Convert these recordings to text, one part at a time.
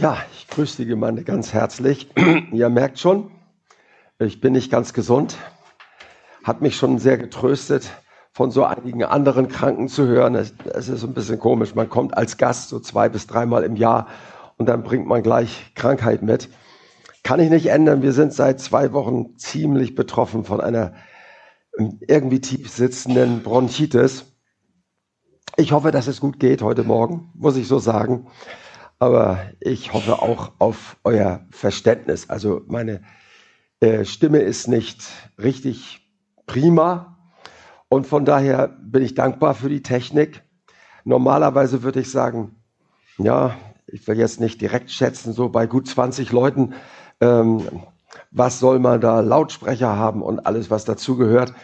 Ja, ich grüße die Gemeinde ganz herzlich. Ihr merkt schon, ich bin nicht ganz gesund. Hat mich schon sehr getröstet, von so einigen anderen Kranken zu hören. Es, ist ein bisschen komisch. Man kommt als Gast so zwei bis dreimal im Jahr und dann bringt man gleich Krankheit mit. Kann ich nicht ändern. Wir sind seit zwei Wochen ziemlich betroffen von einer ähm, irgendwie tief sitzenden Bronchitis. Ich hoffe, dass es gut geht heute Morgen, muss ich so sagen. Aber ich hoffe auch auf euer Verständnis. Also meine äh, Stimme ist nicht richtig prima. Und von daher bin ich dankbar für die Technik. Normalerweise würde ich sagen, ja, ich will jetzt nicht direkt schätzen, so bei gut 20 Leuten, ähm, was soll man da Lautsprecher haben und alles, was dazugehört.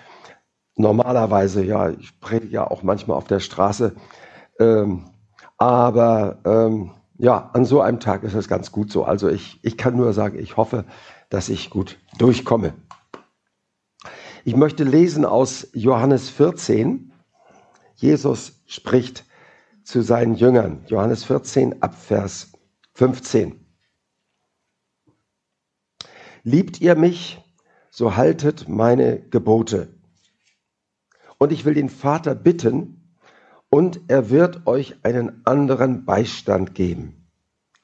Normalerweise, ja, ich predige ja auch manchmal auf der Straße. Ähm, aber ähm, ja, an so einem Tag ist es ganz gut so. Also ich, ich kann nur sagen, ich hoffe, dass ich gut durchkomme. Ich möchte lesen aus Johannes 14. Jesus spricht zu seinen Jüngern. Johannes 14 ab Vers 15. Liebt ihr mich, so haltet meine Gebote. Und ich will den Vater bitten, und er wird euch einen anderen Beistand geben,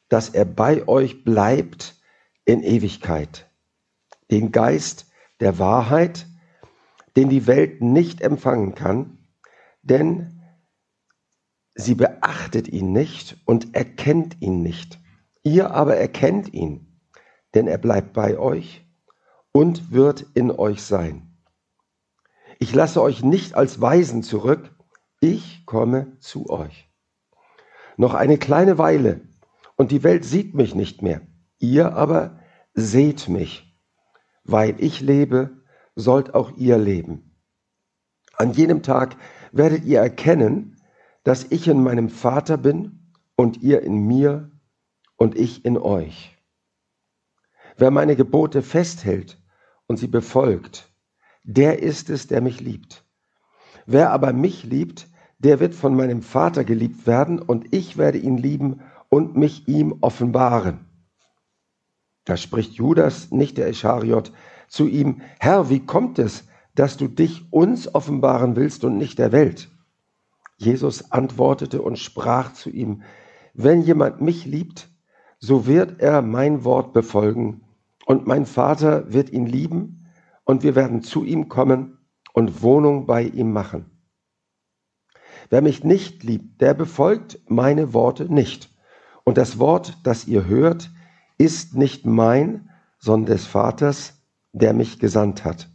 dass er bei euch bleibt in Ewigkeit. Den Geist der Wahrheit, den die Welt nicht empfangen kann, denn sie beachtet ihn nicht und erkennt ihn nicht. Ihr aber erkennt ihn, denn er bleibt bei euch und wird in euch sein. Ich lasse euch nicht als Weisen zurück, ich komme zu euch. Noch eine kleine Weile und die Welt sieht mich nicht mehr. Ihr aber seht mich. Weil ich lebe, sollt auch ihr leben. An jenem Tag werdet ihr erkennen, dass ich in meinem Vater bin und ihr in mir und ich in euch. Wer meine Gebote festhält und sie befolgt, der ist es, der mich liebt. Wer aber mich liebt, der wird von meinem Vater geliebt werden und ich werde ihn lieben und mich ihm offenbaren. Da spricht Judas, nicht der Ischariot, zu ihm, Herr, wie kommt es, dass du dich uns offenbaren willst und nicht der Welt? Jesus antwortete und sprach zu ihm, wenn jemand mich liebt, so wird er mein Wort befolgen und mein Vater wird ihn lieben und wir werden zu ihm kommen und Wohnung bei ihm machen. Wer mich nicht liebt, der befolgt meine Worte nicht. Und das Wort, das ihr hört, ist nicht mein, sondern des Vaters, der mich gesandt hat.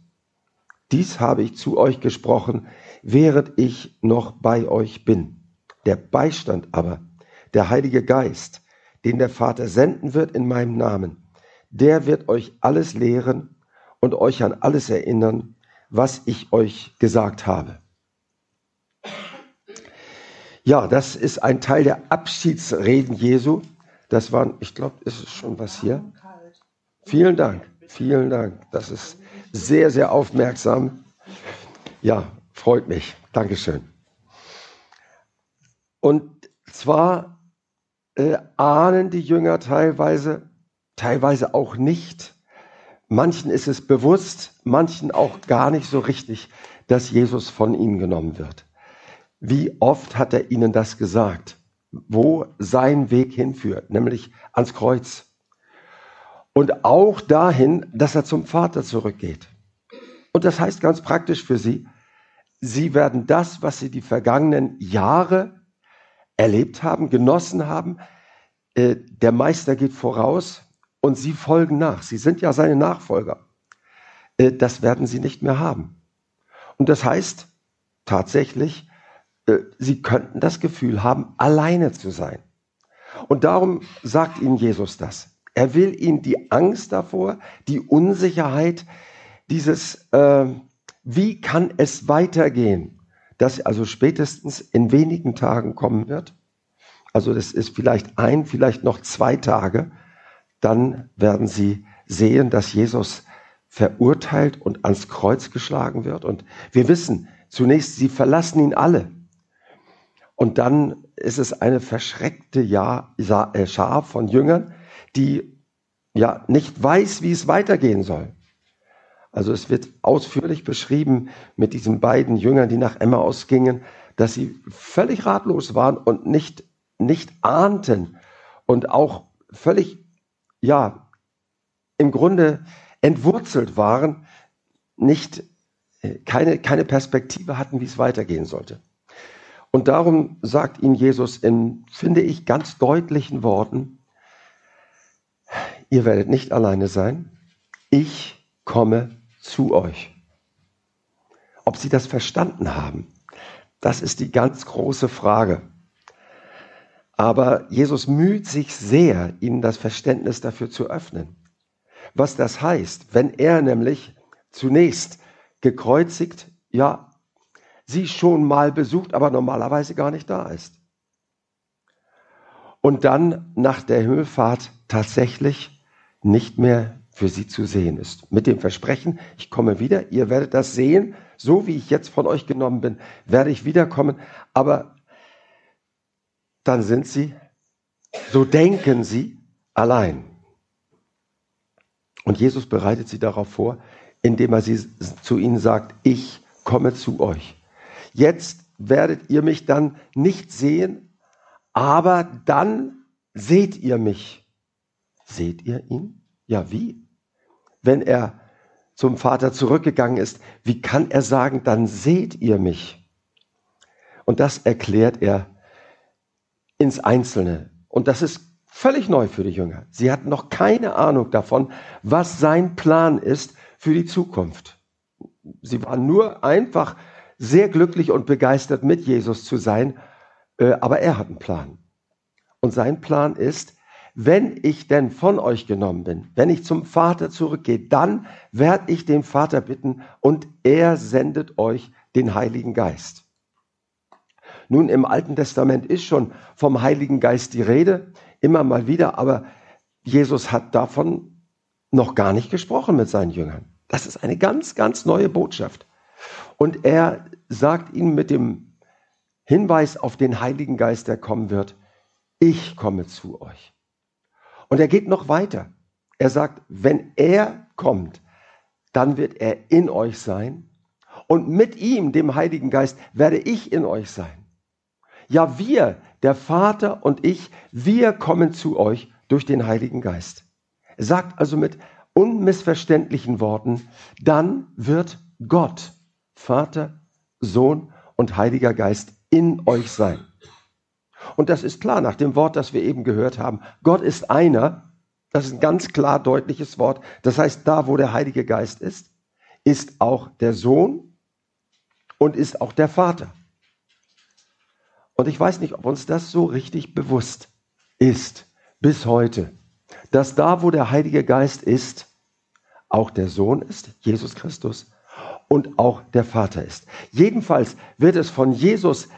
Dies habe ich zu euch gesprochen, während ich noch bei euch bin. Der Beistand aber, der Heilige Geist, den der Vater senden wird in meinem Namen, der wird euch alles lehren und euch an alles erinnern, was ich euch gesagt habe. Ja, das ist ein Teil der Abschiedsreden Jesu. Das waren, ich glaube, ist es schon was hier? Vielen Dank, vielen Dank. Das ist sehr, sehr aufmerksam. Ja, freut mich. Dankeschön. Und zwar äh, ahnen die Jünger teilweise, teilweise auch nicht. Manchen ist es bewusst, manchen auch gar nicht so richtig, dass Jesus von ihnen genommen wird. Wie oft hat er ihnen das gesagt? Wo sein Weg hinführt, nämlich ans Kreuz. Und auch dahin, dass er zum Vater zurückgeht. Und das heißt ganz praktisch für sie, sie werden das, was sie die vergangenen Jahre erlebt haben, genossen haben, äh, der Meister geht voraus und sie folgen nach. Sie sind ja seine Nachfolger. Äh, das werden sie nicht mehr haben. Und das heißt tatsächlich, sie könnten das Gefühl haben, alleine zu sein. Und darum sagt ihnen Jesus das. Er will ihnen die Angst davor, die Unsicherheit, dieses, äh, wie kann es weitergehen, das also spätestens in wenigen Tagen kommen wird. Also das ist vielleicht ein, vielleicht noch zwei Tage. Dann werden sie sehen, dass Jesus verurteilt und ans Kreuz geschlagen wird. Und wir wissen zunächst, sie verlassen ihn alle. Und dann ist es eine verschreckte äh, Schar von Jüngern, die ja nicht weiß, wie es weitergehen soll. Also es wird ausführlich beschrieben mit diesen beiden Jüngern, die nach Emmaus gingen, dass sie völlig ratlos waren und nicht, nicht ahnten und auch völlig, ja, im Grunde entwurzelt waren, nicht, äh, keine, keine Perspektive hatten, wie es weitergehen sollte. Und darum sagt ihnen Jesus in, finde ich, ganz deutlichen Worten, ihr werdet nicht alleine sein, ich komme zu euch. Ob sie das verstanden haben, das ist die ganz große Frage. Aber Jesus müht sich sehr, ihnen das Verständnis dafür zu öffnen. Was das heißt, wenn er nämlich zunächst gekreuzigt, ja, sie schon mal besucht, aber normalerweise gar nicht da ist. Und dann nach der Himmelfahrt tatsächlich nicht mehr für sie zu sehen ist. Mit dem Versprechen, ich komme wieder, ihr werdet das sehen, so wie ich jetzt von euch genommen bin, werde ich wiederkommen, aber dann sind sie, so denken sie, allein. Und Jesus bereitet sie darauf vor, indem er sie zu ihnen sagt, ich komme zu euch. Jetzt werdet ihr mich dann nicht sehen, aber dann seht ihr mich. Seht ihr ihn? Ja, wie? Wenn er zum Vater zurückgegangen ist, wie kann er sagen, dann seht ihr mich? Und das erklärt er ins Einzelne. Und das ist völlig neu für die Jünger. Sie hatten noch keine Ahnung davon, was sein Plan ist für die Zukunft. Sie waren nur einfach sehr glücklich und begeistert, mit Jesus zu sein, äh, aber er hat einen Plan. Und sein Plan ist, wenn ich denn von euch genommen bin, wenn ich zum Vater zurückgehe, dann werde ich den Vater bitten und er sendet euch den Heiligen Geist. Nun, im Alten Testament ist schon vom Heiligen Geist die Rede, immer mal wieder, aber Jesus hat davon noch gar nicht gesprochen mit seinen Jüngern. Das ist eine ganz, ganz neue Botschaft. Und er sagt ihnen mit dem Hinweis auf den Heiligen Geist, der kommen wird, ich komme zu euch. Und er geht noch weiter. Er sagt, wenn er kommt, dann wird er in euch sein und mit ihm, dem Heiligen Geist, werde ich in euch sein. Ja, wir, der Vater und ich, wir kommen zu euch durch den Heiligen Geist. Er sagt also mit unmissverständlichen Worten, dann wird Gott, Vater, Sohn und Heiliger Geist in euch sein. Und das ist klar nach dem Wort, das wir eben gehört haben. Gott ist einer. Das ist ein ganz klar deutliches Wort. Das heißt, da, wo der Heilige Geist ist, ist auch der Sohn und ist auch der Vater. Und ich weiß nicht, ob uns das so richtig bewusst ist bis heute dass da, wo der Heilige Geist ist, auch der Sohn ist, Jesus Christus, und auch der Vater ist. Jedenfalls wird es von Jesus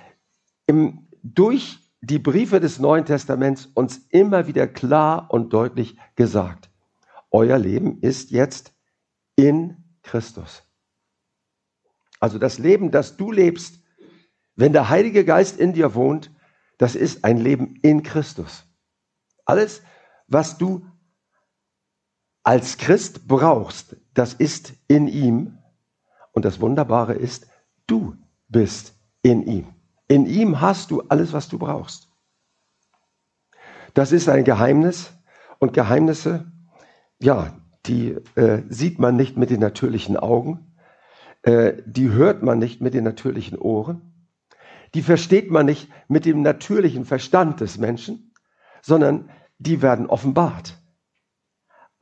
im, durch die Briefe des Neuen Testaments uns immer wieder klar und deutlich gesagt. Euer Leben ist jetzt in Christus. Also das Leben, das du lebst, wenn der Heilige Geist in dir wohnt, das ist ein Leben in Christus. Alles, was du als Christ brauchst, das ist in ihm. Und das Wunderbare ist, du bist in ihm. In ihm hast du alles, was du brauchst. Das ist ein Geheimnis. Und Geheimnisse, ja, die äh, sieht man nicht mit den natürlichen Augen. Äh, die hört man nicht mit den natürlichen Ohren. Die versteht man nicht mit dem natürlichen Verstand des Menschen, sondern die werden offenbart.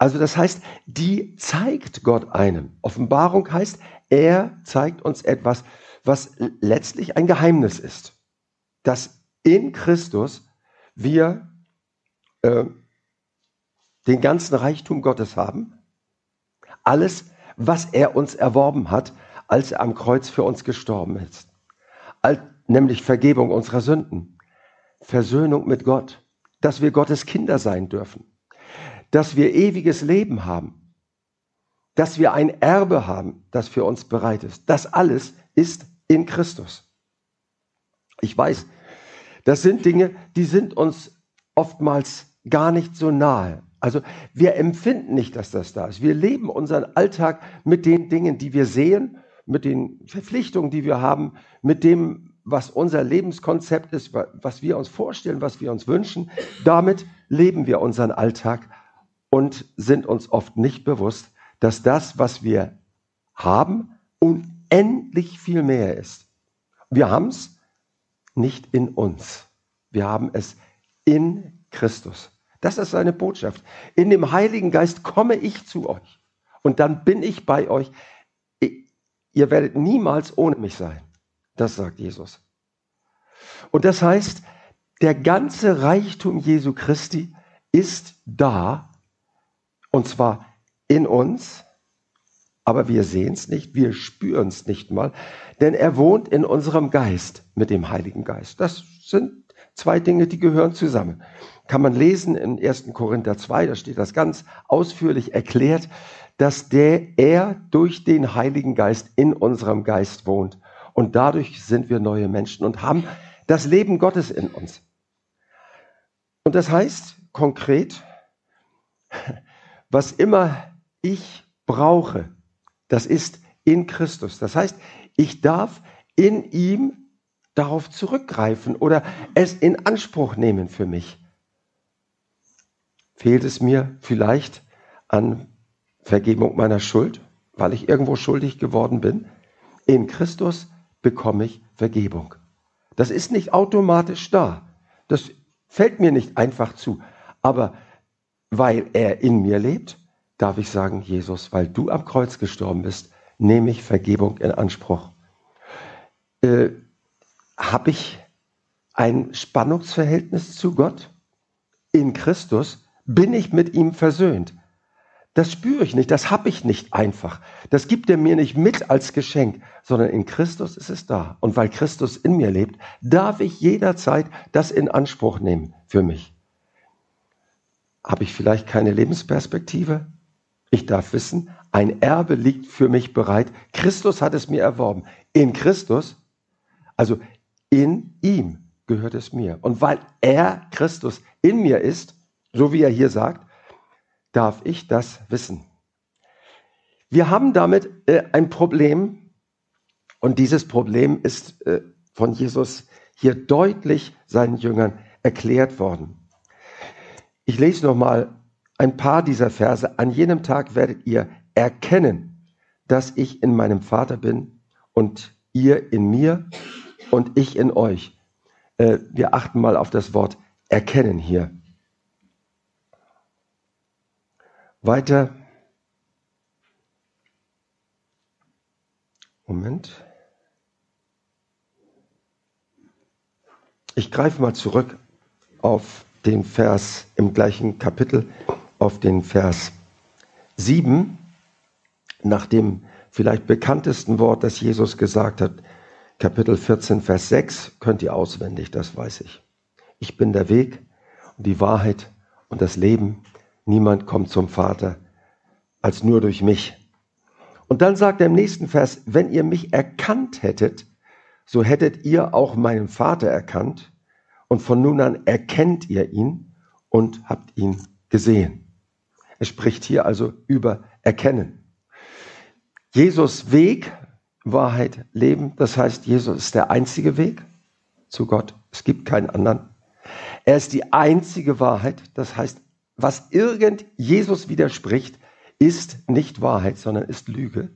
Also das heißt, die zeigt Gott einem. Offenbarung heißt, er zeigt uns etwas, was letztlich ein Geheimnis ist. Dass in Christus wir äh, den ganzen Reichtum Gottes haben. Alles, was er uns erworben hat, als er am Kreuz für uns gestorben ist. nämlich Vergebung unserer Sünden, Versöhnung mit Gott, dass wir Gottes Kinder sein dürfen, dass wir ewiges Leben haben, dass wir ein Erbe haben, das für uns bereit ist. Das alles ist in Christus. Ich weiß, Das sind Dinge, die sind uns oftmals gar nicht so nahe. Also wir empfinden nicht, dass das da ist. Wir leben unseren Alltag mit den Dingen, die wir sehen, mit den Verpflichtungen, die wir haben, mit dem, was unser Lebenskonzept ist, was wir uns vorstellen, was wir uns wünschen. Damit leben wir unseren Alltag und sind uns oft nicht bewusst, dass das, was wir haben, unendlich viel mehr ist. Wir haben es nicht in uns. Wir haben es in Christus. Das ist seine Botschaft. In dem Heiligen Geist komme ich zu euch und dann bin ich bei euch. Ihr werdet niemals ohne mich sein. Das sagt Jesus. Und das heißt, der ganze Reichtum Jesu Christi ist da und zwar in uns, aber wir sehen es nicht, wir spüren es nicht mal, denn er wohnt in unserem Geist mit dem Heiligen Geist. Das sind zwei Dinge, die gehören zusammen. Kann man lesen in 1. Korinther 2, da steht das ganz ausführlich erklärt, dass der, er durch den Heiligen Geist in unserem Geist wohnt. Und dadurch sind wir neue Menschen und haben das Leben Gottes in uns. Und das heißt konkret, was immer ich brauche, das ist in Christus. Das heißt, ich darf in ihm darauf zurückgreifen oder es in Anspruch nehmen für mich. Fehlt es mir vielleicht an Vergebung meiner Schuld, weil ich irgendwo schuldig geworden bin? In Christus bekomme ich Vergebung. Das ist nicht automatisch da. Das fällt mir nicht einfach zu. Aber weil er in mir lebt, darf ich sagen, Jesus, weil du am Kreuz gestorben bist, nehme ich Vergebung in Anspruch. Äh, Habe ich ein Spannungsverhältnis zu Gott? In Christus bin ich mit ihm versöhnt. Das spüre ich nicht, das habe ich nicht einfach. Das gibt er mir nicht mit als Geschenk, sondern in Christus ist es da. Und weil Christus in mir lebt, darf ich jederzeit das in Anspruch nehmen für mich. Habe ich vielleicht keine Lebensperspektive? Ich darf wissen, ein Erbe liegt für mich bereit. Christus hat es mir erworben. In Christus, also in ihm gehört es mir. Und weil er, Christus, in mir ist, so wie er hier sagt, darf ich das wissen. Wir haben damit äh, ein Problem und dieses Problem ist äh, von Jesus hier deutlich seinen Jüngern erklärt worden. Ich lese noch mal ein paar dieser Verse. An jenem Tag werdet ihr erkennen, dass ich in meinem Vater bin und ihr in mir und ich in euch. Äh, wir achten mal auf das Wort erkennen hier. Weiter. Moment. Ich greife mal zurück auf den Vers im gleichen Kapitel, auf den Vers 7, nach dem vielleicht bekanntesten Wort, das Jesus gesagt hat, Kapitel 14, Vers 6, könnt ihr auswendig, das weiß ich. Ich bin der Weg und die Wahrheit und das Leben. Niemand kommt zum Vater als nur durch mich. Und dann sagt er im nächsten Vers, wenn ihr mich erkannt hättet, so hättet ihr auch meinen Vater erkannt und von nun an erkennt ihr ihn und habt ihn gesehen. Er spricht hier also über Erkennen. Jesus Weg, Wahrheit, Leben, das heißt, Jesus ist der einzige Weg zu Gott. Es gibt keinen anderen. Er ist die einzige Wahrheit, das heißt, was irgend Jesus widerspricht, ist nicht Wahrheit, sondern ist Lüge.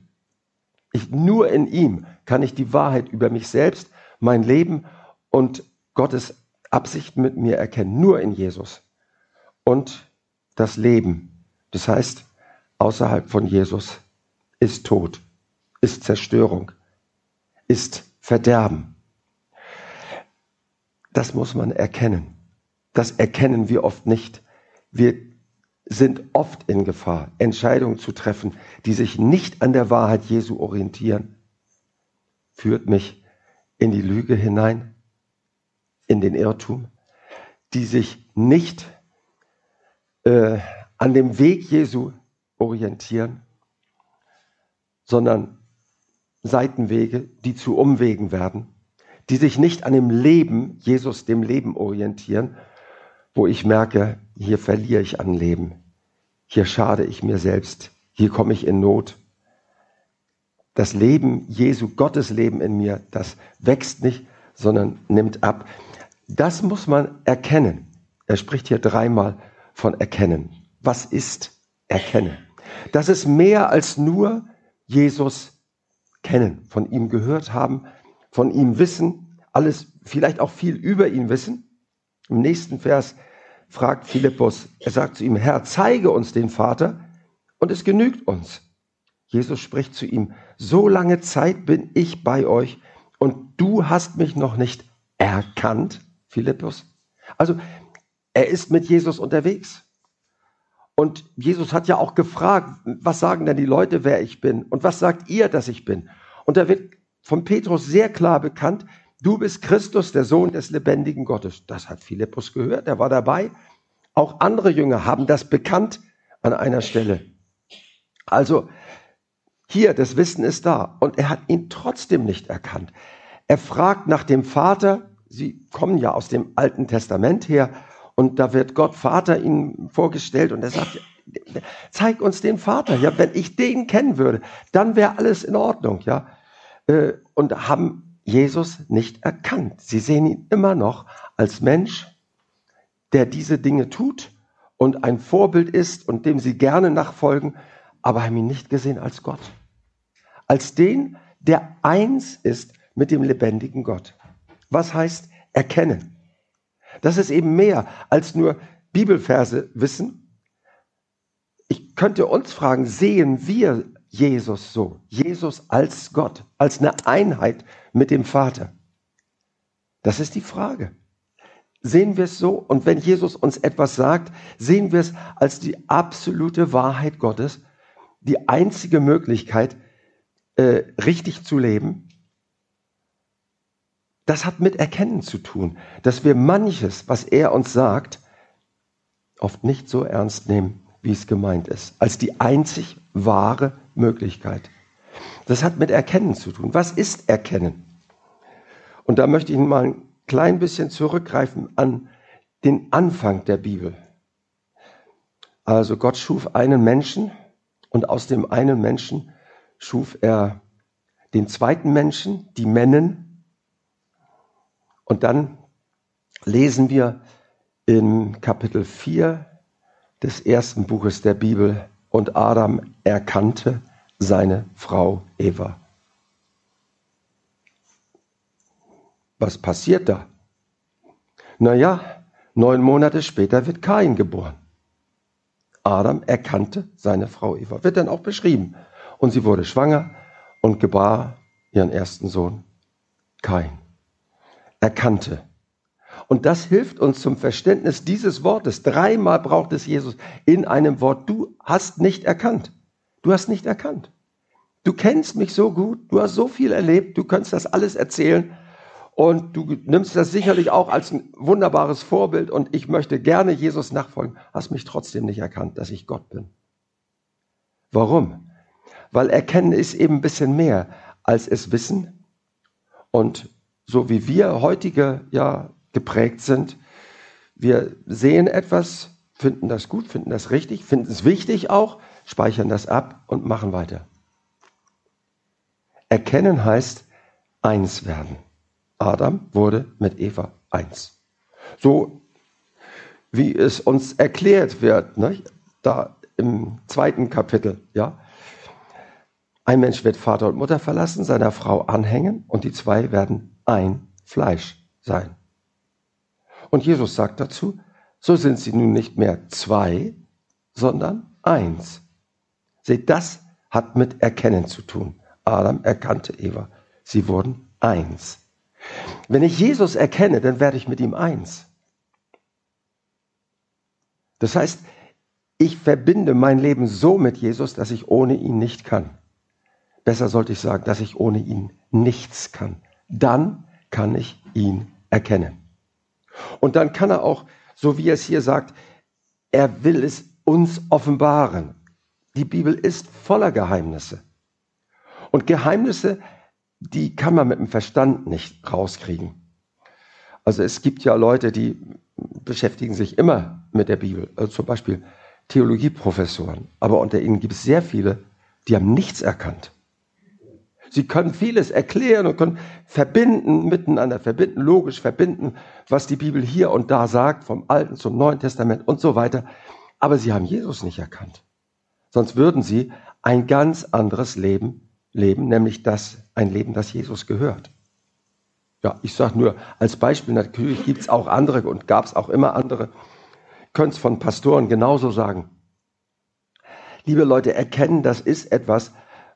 Ich, nur in ihm kann ich die Wahrheit über mich selbst, mein Leben und Gottes Absicht mit mir erkennen. Nur in Jesus. Und das Leben, das heißt, außerhalb von Jesus ist Tod, ist Zerstörung, ist Verderben. Das muss man erkennen. Das erkennen wir oft nicht. Wir sind oft in Gefahr, Entscheidungen zu treffen, die sich nicht an der Wahrheit Jesu orientieren. Führt mich in die Lüge hinein, in den Irrtum, die sich nicht äh, an dem Weg Jesu orientieren, sondern Seitenwege, die zu Umwegen werden, die sich nicht an dem Leben, Jesus dem Leben orientieren, wo ich merke, hier verliere ich an Leben, hier schade ich mir selbst, hier komme ich in Not. Das Leben Jesu, Gottes Leben in mir, das wächst nicht, sondern nimmt ab. Das muss man erkennen. Er spricht hier dreimal von erkennen. Was ist erkennen? Das ist mehr als nur Jesus kennen, von ihm gehört haben, von ihm wissen, alles vielleicht auch viel über ihn wissen. Im nächsten Vers fragt Philippus, er sagt zu ihm, Herr, zeige uns den Vater und es genügt uns. Jesus spricht zu ihm, so lange Zeit bin ich bei euch du hast mich noch nicht erkannt, Philippus. Also er ist mit Jesus unterwegs. Und Jesus hat ja auch gefragt, was sagen denn die Leute, wer ich bin? Und was sagt ihr, dass ich bin? Und da wird von Petrus sehr klar bekannt, du bist Christus, der Sohn des lebendigen Gottes. Das hat Philippus gehört, er war dabei. Auch andere Jünger haben das bekannt an einer Stelle. Also hier, das Wissen ist da. Und er hat ihn trotzdem nicht erkannt. Er fragt nach dem Vater. Sie kommen ja aus dem Alten Testament her. Und da wird Gott Vater ihnen vorgestellt. Und er sagt, zeig uns den Vater. Ja, wenn ich den kennen würde, dann wäre alles in Ordnung. Ja, äh, und haben Jesus nicht erkannt. Sie sehen ihn immer noch als Mensch, der diese Dinge tut und ein Vorbild ist und dem sie gerne nachfolgen, aber haben ihn nicht gesehen als Gott als den, der eins ist mit dem lebendigen Gott. Was heißt erkennen? Das ist eben mehr als nur Bibelverse wissen. Ich könnte uns fragen, sehen wir Jesus so? Jesus als Gott, als eine Einheit mit dem Vater? Das ist die Frage. Sehen wir es so? Und wenn Jesus uns etwas sagt, sehen wir es als die absolute Wahrheit Gottes, die einzige Möglichkeit, äh, richtig zu leben, das hat mit Erkennen zu tun, dass wir manches, was er uns sagt, oft nicht so ernst nehmen, wie es gemeint ist, als die einzig wahre Möglichkeit. Das hat mit Erkennen zu tun. Was ist Erkennen? Und da möchte ich mal ein klein bisschen zurückgreifen an den Anfang der Bibel. Also Gott schuf einen Menschen und aus dem einen Menschen schuf er den zweiten Menschen, die Männen. Und dann lesen wir in Kapitel 4 des ersten Buches der Bibel, und Adam erkannte seine Frau Eva. Was passiert da? Naja, neun Monate später wird Kain geboren. Adam erkannte seine Frau Eva. Wird dann auch beschrieben. Und sie wurde schwanger und gebar ihren ersten Sohn, Kain. Erkannte. Und das hilft uns zum Verständnis dieses Wortes. Dreimal braucht es Jesus in einem Wort. Du hast nicht erkannt. Du hast nicht erkannt. Du kennst mich so gut, du hast so viel erlebt, du kannst das alles erzählen und du nimmst das sicherlich auch als ein wunderbares Vorbild und ich möchte gerne Jesus nachfolgen, hast mich trotzdem nicht erkannt, dass ich Gott bin. Warum? Weil Erkennen ist eben ein bisschen mehr als es Wissen. Und so wie wir heutige ja geprägt sind, wir sehen etwas, finden das gut, finden das richtig, finden es wichtig auch, speichern das ab und machen weiter. Erkennen heißt eins werden. Adam wurde mit Eva eins. So wie es uns erklärt wird, ne? da im zweiten Kapitel, ja. Ein Mensch wird Vater und Mutter verlassen, seiner Frau anhängen und die zwei werden ein Fleisch sein. Und Jesus sagt dazu, so sind sie nun nicht mehr zwei, sondern eins. Seht, das hat mit Erkennen zu tun. Adam erkannte Eva. Sie wurden eins. Wenn ich Jesus erkenne, dann werde ich mit ihm eins. Das heißt, ich verbinde mein Leben so mit Jesus, dass ich ohne ihn nicht kann. Besser sollte ich sagen, dass ich ohne ihn nichts kann. Dann kann ich ihn erkennen. Und dann kann er auch, so wie er es hier sagt, er will es uns offenbaren. Die Bibel ist voller Geheimnisse. Und Geheimnisse die kann man mit dem Verstand nicht rauskriegen. Also es gibt ja Leute, die beschäftigen sich immer mit der Bibel, also zum Beispiel Theologieprofessoren. Aber unter ihnen gibt es sehr viele, die haben nichts erkannt. Sie können vieles erklären und können verbinden, miteinander verbinden, logisch verbinden, was die Bibel hier und da sagt, vom Alten zum Neuen Testament und so weiter. Aber sie haben Jesus nicht erkannt. Sonst würden sie ein ganz anderes Leben leben, nämlich das, ein Leben, das Jesus gehört. Ja, ich sage nur als Beispiel, natürlich gibt es auch andere und gab es auch immer andere. Könnt es von Pastoren genauso sagen. Liebe Leute, erkennen, das ist etwas,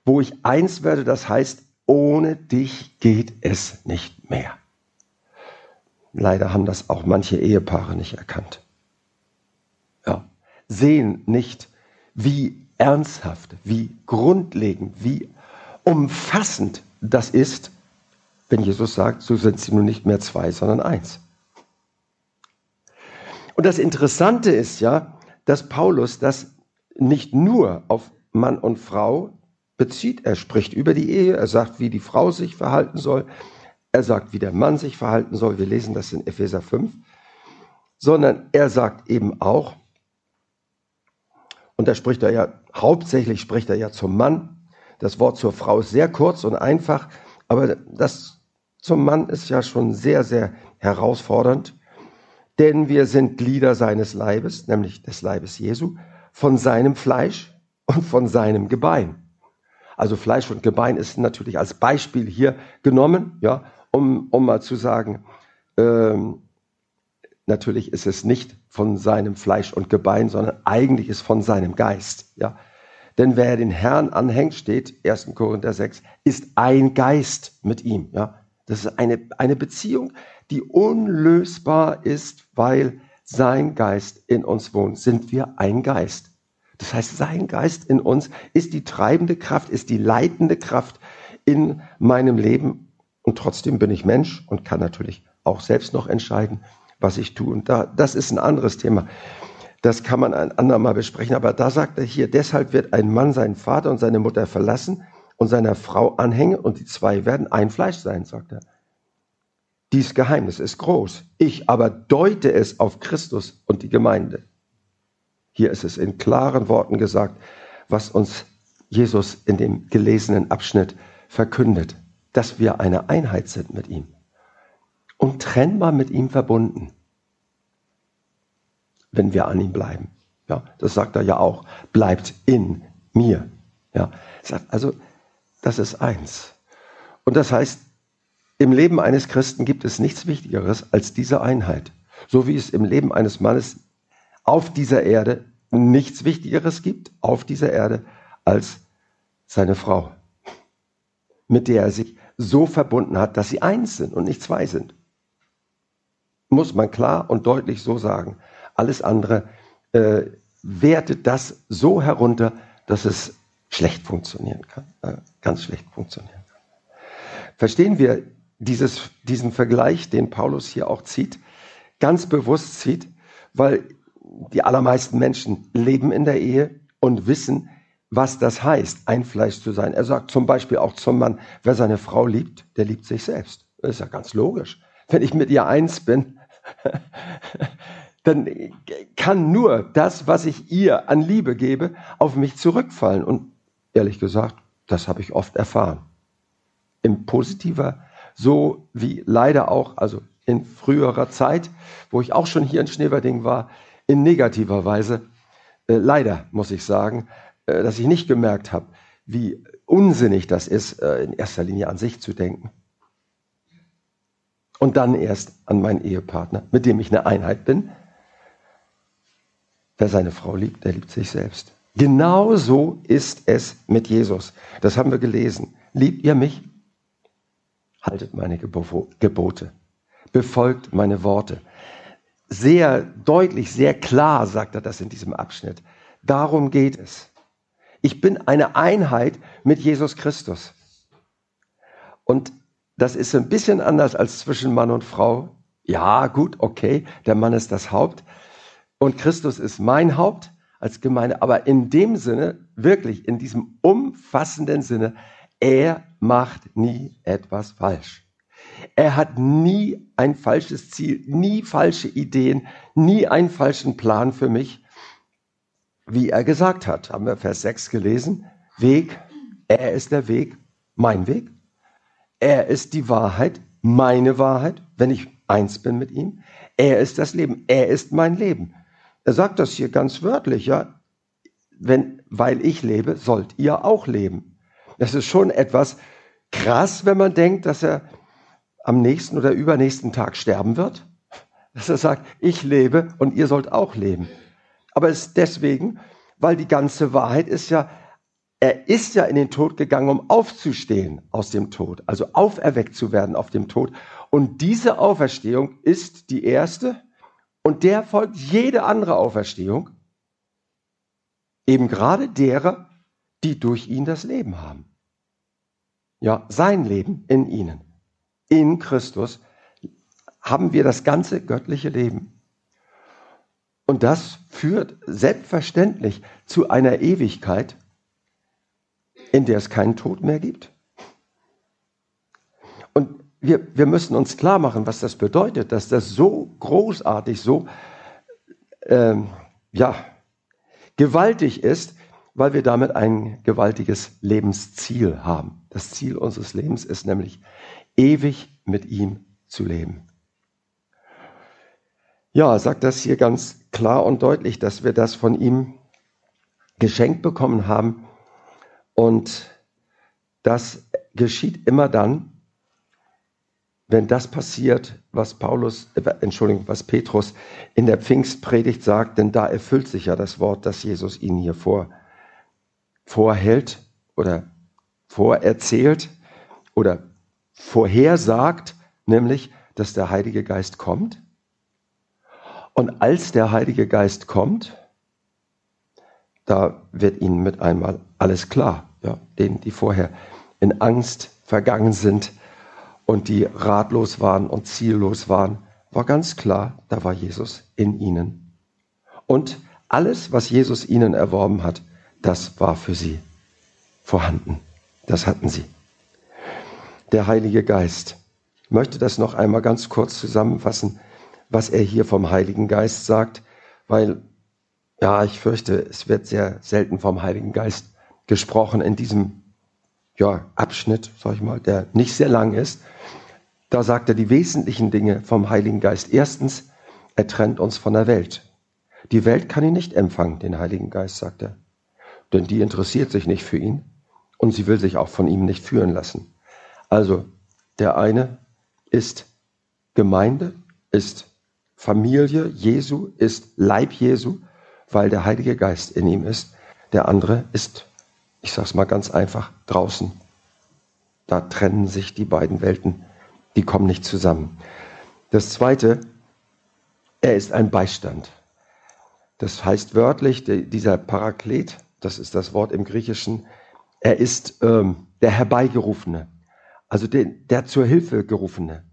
wo ich eins werde, das heißt, ohne dich geht es nicht mehr. Leider haben das auch manche Ehepaare nicht erkannt. Ja. Sehen nicht, wie ernsthaft, wie grundlegend, wie umfassend das ist, wenn Jesus sagt, so sind sie nun nicht mehr zwei, sondern eins. Und das Interessante ist ja, dass Paulus das nicht nur auf Mann und Frau bezieht. Er spricht über die Ehe, er sagt, wie die Frau sich verhalten soll, er sagt, wie der Mann sich verhalten soll. Wir lesen das in Epheser 5. Sondern er sagt eben auch, und da spricht er ja, hauptsächlich spricht er ja zum Mann. Das Wort zur Frau ist sehr kurz und einfach, aber das zum Mann ist ja schon sehr, sehr herausfordernd. Denn wir sind Glieder seines Leibes, nämlich des Leibes Jesu, von seinem Fleisch und von seinem Gebein. Also Fleisch und Gebein ist natürlich als Beispiel hier genommen, ja, um, um mal zu sagen, ähm, natürlich ist es nicht von seinem Fleisch und Gebein, sondern eigentlich ist von seinem Geist, ja. Denn wer den Herrn anhängt, steht 1. Korinther 6, ist ein Geist mit ihm, ja. Das ist eine, eine Beziehung, die unlösbar ist, weil sein Geist in uns wohnt. Sind wir ein Geist? Das heißt, sein Geist in uns ist die treibende Kraft, ist die leitende Kraft in meinem Leben. Und trotzdem bin ich Mensch und kann natürlich auch selbst noch entscheiden, was ich tue. Und da, das ist ein anderes Thema. Das kann man ein andermal besprechen. Aber da sagt er hier, deshalb wird ein Mann seinen Vater und seine Mutter verlassen und seiner Frau anhängen und die zwei werden ein Fleisch sein, sagt er. Dies Geheimnis ist groß. Ich aber deute es auf Christus und die Gemeinde. Hier ist es in klaren Worten gesagt, was uns Jesus in dem gelesenen Abschnitt verkündet, dass wir eine Einheit sind mit ihm. Untrennbar mit ihm verbunden, wenn wir an ihm bleiben. Ja, das sagt er ja auch. Bleibt in mir. Ja, also, das ist eins. Und das heißt, im Leben eines Christen gibt es nichts Wichtigeres als diese Einheit. So wie es im Leben eines Mannes auf dieser Erde nichts Wichtigeres gibt auf dieser Erde als seine Frau, mit der er sich so verbunden hat, dass sie eins sind und nicht zwei sind. Muss man klar und deutlich so sagen. Alles andere äh, wertet das so herunter, dass es schlecht funktionieren kann, äh, ganz schlecht funktionieren kann. Verstehen wir dieses, diesen Vergleich, den Paulus hier auch zieht, ganz bewusst zieht, weil die allermeisten Menschen leben in der Ehe und wissen, was das heißt, ein Fleisch zu sein. Er sagt zum Beispiel auch zum Mann, wer seine Frau liebt, der liebt sich selbst. Das ist ja ganz logisch. Wenn ich mit ihr eins bin, dann kann nur das, was ich ihr an Liebe gebe, auf mich zurückfallen. Und ehrlich gesagt, das habe ich oft erfahren. Im positiver, so wie leider auch, also in früherer Zeit, wo ich auch schon hier in Schneverding war, in negativer Weise. Äh, leider muss ich sagen, äh, dass ich nicht gemerkt habe, wie unsinnig das ist, äh, in erster Linie an sich zu denken. Und dann erst an meinen Ehepartner, mit dem ich eine Einheit bin. Wer seine Frau liebt, der liebt sich selbst. Genauso ist es mit Jesus. Das haben wir gelesen. Liebt ihr mich? Haltet meine Gebote. Befolgt meine Worte sehr deutlich, sehr klar sagt er das in diesem Abschnitt. Darum geht es. Ich bin eine Einheit mit Jesus Christus. Und das ist ein bisschen anders als zwischen Mann und Frau. Ja, gut, okay, der Mann ist das Haupt und Christus ist mein Haupt als Gemeinde. Aber in dem Sinne, wirklich in diesem umfassenden Sinne, Er macht nie etwas falsch. Er hat nie ein falsches Ziel, nie falsche Ideen, nie einen falschen Plan für mich, wie er gesagt hat. Haben wir Vers 6 gelesen? Weg, er ist der Weg, mein Weg. Er ist die Wahrheit, meine Wahrheit, wenn ich eins bin mit ihm. Er ist das Leben, er ist mein Leben. Er sagt das hier ganz wörtlich, ja. Wenn, weil ich lebe, sollt ihr auch leben. Das ist schon etwas krass, wenn man denkt, dass er am nächsten oder übernächsten Tag sterben wird. Dass er sagt, ich lebe und ihr sollt auch leben. Aber es ist deswegen, weil die ganze Wahrheit ist ja, er ist ja in den Tod gegangen, um aufzustehen aus dem Tod, also auferweckt zu werden auf dem Tod. Und diese Auferstehung ist die erste und der folgt jede andere Auferstehung, eben gerade derer, die durch ihn das Leben haben. Ja, sein Leben in ihnen. In Christus haben wir das ganze göttliche Leben. Und das führt selbstverständlich zu einer Ewigkeit, in der es keinen Tod mehr gibt. Und wir, wir müssen uns klar machen, was das bedeutet, dass das so großartig, so ähm, ja, gewaltig ist, weil wir damit ein gewaltiges Lebensziel haben. Das Ziel unseres Lebens ist nämlich, ewig mit ihm zu leben. Ja, sagt das hier ganz klar und deutlich, dass wir das von ihm geschenkt bekommen haben. Und das geschieht immer dann, wenn das passiert, was Paulus, äh, Entschuldigung, was Petrus in der Pfingstpredigt sagt, denn da erfüllt sich ja das Wort, das Jesus ihnen hier vor, vorhält oder vorerzählt oder vorhersagt, nämlich, dass der Heilige Geist kommt. Und als der Heilige Geist kommt, da wird ihnen mit einmal alles klar, ja, denen, die vorher in Angst vergangen sind und die ratlos waren und ziellos waren, war ganz klar, da war Jesus in ihnen. Und alles, was Jesus ihnen erworben hat, das war für sie vorhanden. Das hatten sie der Heilige Geist. Ich möchte das noch einmal ganz kurz zusammenfassen, was er hier vom Heiligen Geist sagt, weil, ja, ich fürchte, es wird sehr selten vom Heiligen Geist gesprochen in diesem ja, Abschnitt, sag ich mal, der nicht sehr lang ist. Da sagt er die wesentlichen Dinge vom Heiligen Geist. Erstens, er trennt uns von der Welt. Die Welt kann ihn nicht empfangen, den Heiligen Geist, sagt er. Denn die interessiert sich nicht für ihn und sie will sich auch von ihm nicht führen lassen. Also der eine ist Gemeinde, ist Familie Jesu, ist Leib Jesu, weil der Heilige Geist in ihm ist. Der andere ist, ich sage es mal ganz einfach, draußen. Da trennen sich die beiden Welten, die kommen nicht zusammen. Das zweite, er ist ein Beistand. Das heißt wörtlich, dieser Paraklet, das ist das Wort im Griechischen, er ist ähm, der Herbeigerufene also den, der zur Hilfe gerufene,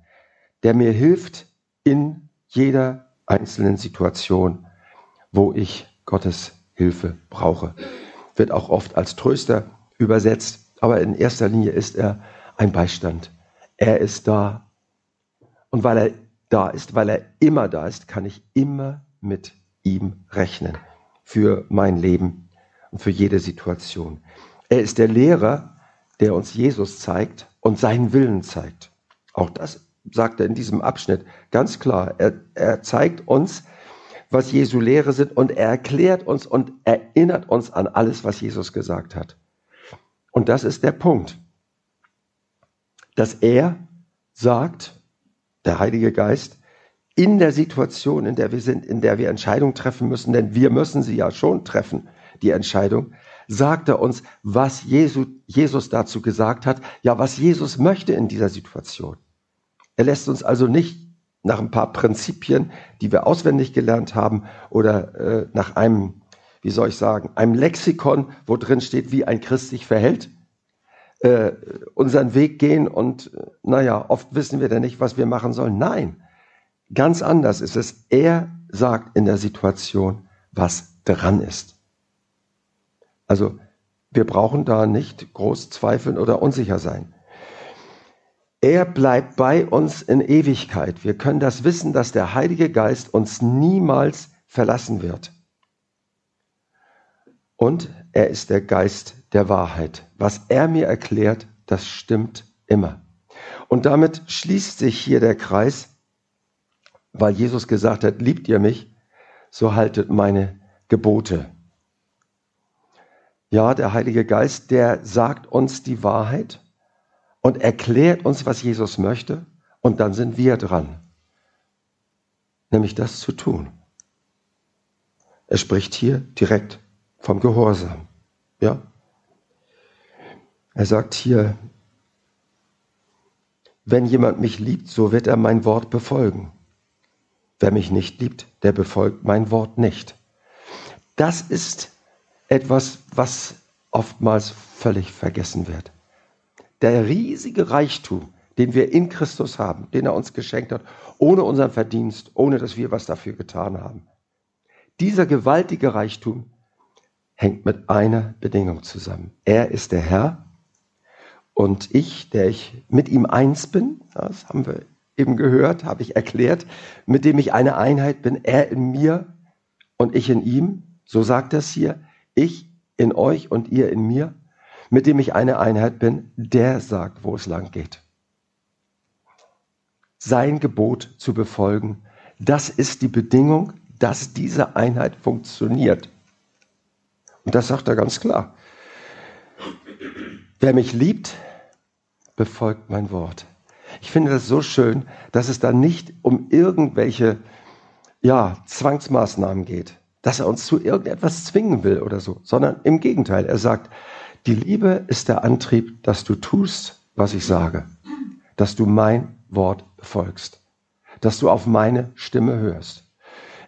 der mir hilft in jeder einzelnen Situation, wo ich Gottes Hilfe brauche. Wird auch oft als Tröster übersetzt, aber in erster Linie ist er ein Beistand. Er ist da. Und weil er da ist, weil er immer da ist, kann ich immer mit ihm rechnen für mein Leben und für jede Situation. Er ist der Lehrer, der uns Jesus zeigt und seinen Willen zeigt. Auch das sagt er in diesem Abschnitt ganz klar. Er, er zeigt uns, was Jesu Lehre sind und er erklärt uns und erinnert uns an alles, was Jesus gesagt hat. Und das ist der Punkt, dass er sagt, der Heilige Geist, in der Situation, in der wir sind, in der wir Entscheidungen treffen müssen, denn wir müssen sie ja schon treffen, die Entscheidung, sagt er uns, was Jesus dazu gesagt hat, ja, was Jesus möchte in dieser Situation. Er lässt uns also nicht nach ein paar Prinzipien, die wir auswendig gelernt haben, oder äh, nach einem, wie soll ich sagen, einem Lexikon, wo drin steht, wie ein Christ sich verhält, äh, unseren Weg gehen und, äh, naja, oft wissen wir dann nicht, was wir machen sollen. Nein, ganz anders ist es. Er sagt in der Situation, was dran ist. Also Wir brauchen da nicht groß zweifeln oder unsicher sein. Er bleibt bei uns in Ewigkeit. Wir können das wissen, dass der Heilige Geist uns niemals verlassen wird. Und er ist der Geist der Wahrheit. Was er mir erklärt, das stimmt immer. Und damit schließt sich hier der Kreis, weil Jesus gesagt hat, liebt ihr mich, so haltet meine Gebote. Ja, der Heilige Geist, der sagt uns die Wahrheit und erklärt uns, was Jesus möchte, und dann sind wir dran, nämlich das zu tun. Er spricht hier direkt vom Gehorsam. Ja? Er sagt hier, wenn jemand mich liebt, so wird er mein Wort befolgen. Wer mich nicht liebt, der befolgt mein Wort nicht. Das ist etwas, was oftmals völlig vergessen wird der riesige Reichtum, den wir in Christus haben, den er uns geschenkt hat, ohne unseren Verdienst, ohne dass wir was dafür getan haben. Dieser gewaltige Reichtum hängt mit einer Bedingung zusammen. Er ist der Herr und ich, der ich mit ihm eins bin, das haben wir eben gehört, habe ich erklärt, mit dem ich eine Einheit bin, er in mir und ich in ihm, so sagt es hier, ich in euch und ihr in mir mit dem ich eine Einheit bin, der sagt, wo es lang geht. Sein Gebot zu befolgen, das ist die Bedingung, dass diese Einheit funktioniert. Und das sagt er ganz klar. Wer mich liebt, befolgt mein Wort. Ich finde das so schön, dass es da nicht um irgendwelche ja, Zwangsmaßnahmen geht, dass er uns zu irgendetwas zwingen will oder so, sondern im Gegenteil. Er sagt, die Liebe ist der Antrieb, dass du tust, was ich sage, dass du mein Wort befolgst, dass du auf meine Stimme hörst.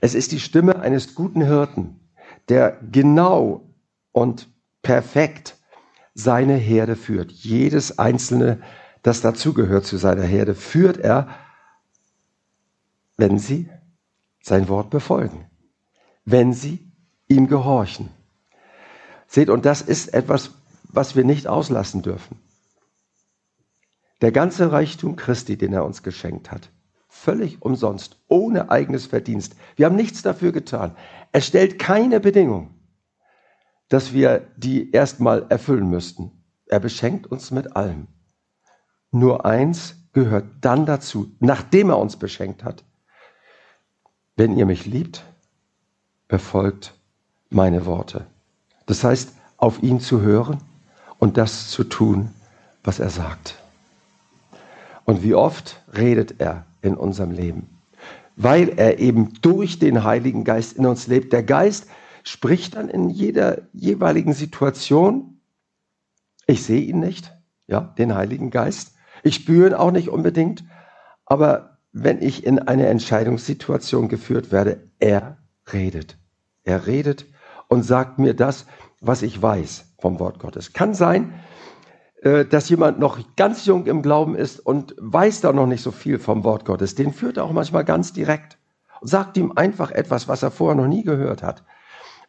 Es ist die Stimme eines guten Hirten, der genau und perfekt seine Herde führt. Jedes einzelne, das dazugehört zu seiner Herde, führt er, wenn sie sein Wort befolgen, wenn sie ihm gehorchen. Seht, und das ist etwas, was wir nicht auslassen dürfen. Der ganze Reichtum Christi, den er uns geschenkt hat, völlig umsonst, ohne eigenes Verdienst. Wir haben nichts dafür getan. Er stellt keine Bedingung, dass wir die erstmal erfüllen müssten. Er beschenkt uns mit allem. Nur eins gehört dann dazu, nachdem er uns beschenkt hat. Wenn ihr mich liebt, befolgt meine Worte. Das heißt, auf ihn zu hören, und das zu tun, was er sagt. Und wie oft redet er in unserem Leben? Weil er eben durch den Heiligen Geist in uns lebt. Der Geist spricht dann in jeder jeweiligen Situation. Ich sehe ihn nicht, ja, den Heiligen Geist. Ich spüre ihn auch nicht unbedingt. Aber wenn ich in eine Entscheidungssituation geführt werde, er redet. Er redet und sagt mir das, was ich weiß vom Wort Gottes. Kann sein, äh, dass jemand noch ganz jung im Glauben ist und weiß da noch nicht so viel vom Wort Gottes. Den führt er auch manchmal ganz direkt und sagt ihm einfach etwas, was er vorher noch nie gehört hat.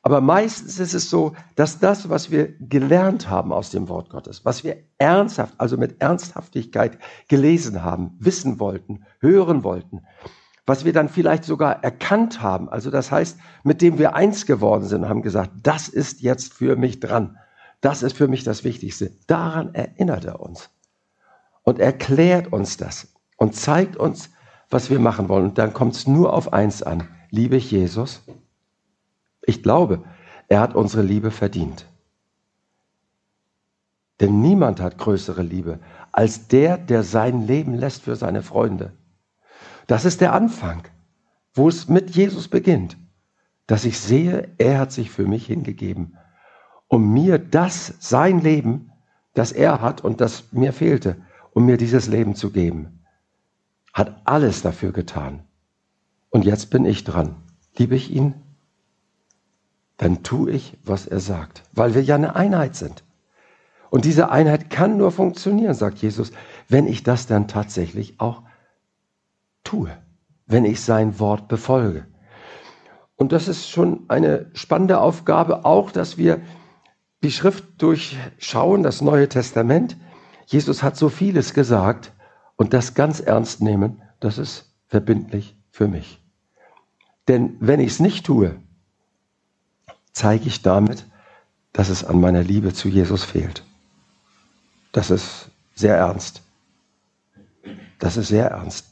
Aber meistens ist es so, dass das, was wir gelernt haben aus dem Wort Gottes, was wir ernsthaft, also mit Ernsthaftigkeit gelesen haben, wissen wollten, hören wollten, was wir dann vielleicht sogar erkannt haben, also das heißt, mit dem wir eins geworden sind, haben gesagt, das ist jetzt für mich dran. Das ist für mich das Wichtigste. Daran erinnert er uns und erklärt uns das und zeigt uns, was wir machen wollen. Und dann kommt es nur auf eins an. Liebe ich Jesus? Ich glaube, er hat unsere Liebe verdient. Denn niemand hat größere Liebe als der, der sein Leben lässt für seine Freunde. Das ist der Anfang, wo es mit Jesus beginnt, dass ich sehe, er hat sich für mich hingegeben um mir das, sein Leben, das er hat und das mir fehlte, um mir dieses Leben zu geben. Hat alles dafür getan. Und jetzt bin ich dran. Liebe ich ihn? Dann tue ich, was er sagt, weil wir ja eine Einheit sind. Und diese Einheit kann nur funktionieren, sagt Jesus, wenn ich das dann tatsächlich auch tue, wenn ich sein Wort befolge. Und das ist schon eine spannende Aufgabe, auch dass wir die Schrift durchschauen, das Neue Testament, Jesus hat so vieles gesagt und das ganz ernst nehmen, das ist verbindlich für mich. Denn wenn ich es nicht tue, zeige ich damit, dass es an meiner Liebe zu Jesus fehlt. Das ist sehr ernst. Das ist sehr ernst,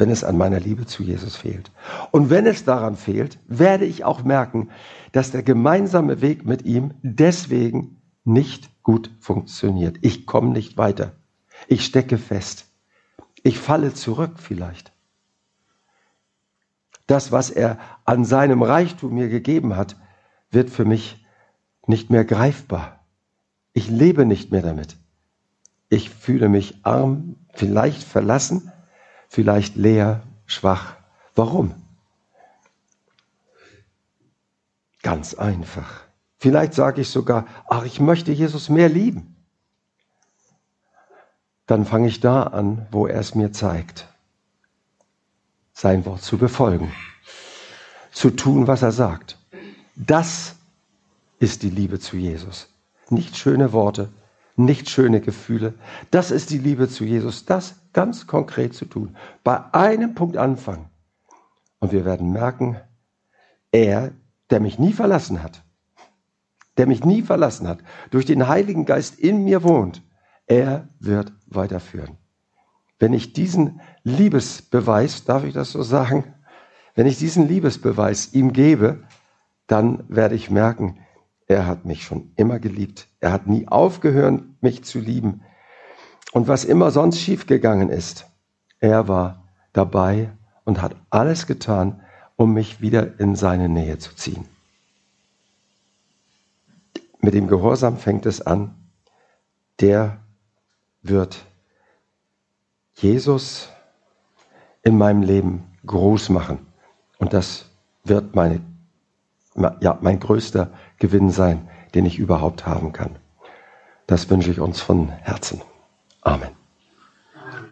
wenn es an meiner Liebe zu Jesus fehlt. Und wenn es daran fehlt, werde ich auch merken, dass der gemeinsame Weg mit ihm deswegen nicht gut funktioniert. Ich komme nicht weiter. Ich stecke fest. Ich falle zurück vielleicht. Das, was er an seinem Reichtum mir gegeben hat, wird für mich nicht mehr greifbar. Ich lebe nicht mehr damit. Ich fühle mich arm, vielleicht verlassen, vielleicht leer, schwach. Warum? Ganz einfach. Vielleicht sage ich sogar, ach, ich möchte Jesus mehr lieben. Dann fange ich da an, wo er es mir zeigt. Sein Wort zu befolgen. Zu tun, was er sagt. Das ist die Liebe zu Jesus. Nicht schöne Worte, nicht schöne Gefühle. Das ist die Liebe zu Jesus. Das ganz konkret zu tun. Bei einem Punkt anfangen. Und wir werden merken, er, der mich nie verlassen hat, der mich nie verlassen hat, durch den Heiligen Geist in mir wohnt, er wird weiterführen. Wenn ich diesen Liebesbeweis, darf ich das so sagen, wenn ich diesen Liebesbeweis ihm gebe, dann werde ich merken, er hat mich schon immer geliebt. Er hat nie aufgehört, mich zu lieben. Und was immer sonst schiefgegangen ist, er war dabei und hat alles getan, um mich wieder in seine Nähe zu ziehen. Mit dem Gehorsam fängt es an. Der wird Jesus in meinem Leben groß machen. Und das wird meine ja, mein größter Gewinn sein, den ich überhaupt haben kann. Das wünsche ich uns von Herzen. Amen.